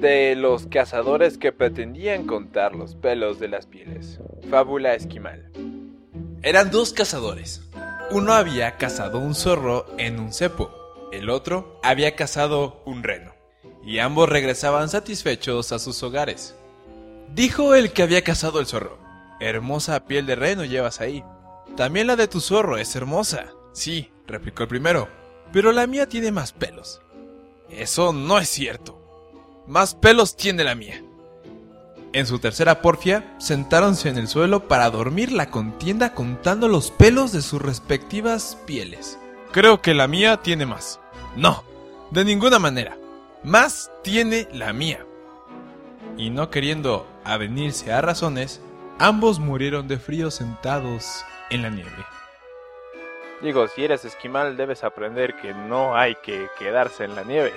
de los cazadores que pretendían contar los pelos de las pieles. Fábula esquimal. Eran dos cazadores. Uno había cazado un zorro en un cepo, el otro había cazado un reno, y ambos regresaban satisfechos a sus hogares. Dijo el que había cazado el zorro, hermosa piel de reno llevas ahí. También la de tu zorro es hermosa. Sí, replicó el primero, pero la mía tiene más pelos. Eso no es cierto. Más pelos tiene la mía. En su tercera porfia, sentáronse en el suelo para dormir la contienda contando los pelos de sus respectivas pieles. Creo que la mía tiene más. No, de ninguna manera. Más tiene la mía. Y no queriendo avenirse a razones, ambos murieron de frío sentados en la nieve. Digo, si eres esquimal debes aprender que no hay que quedarse en la nieve.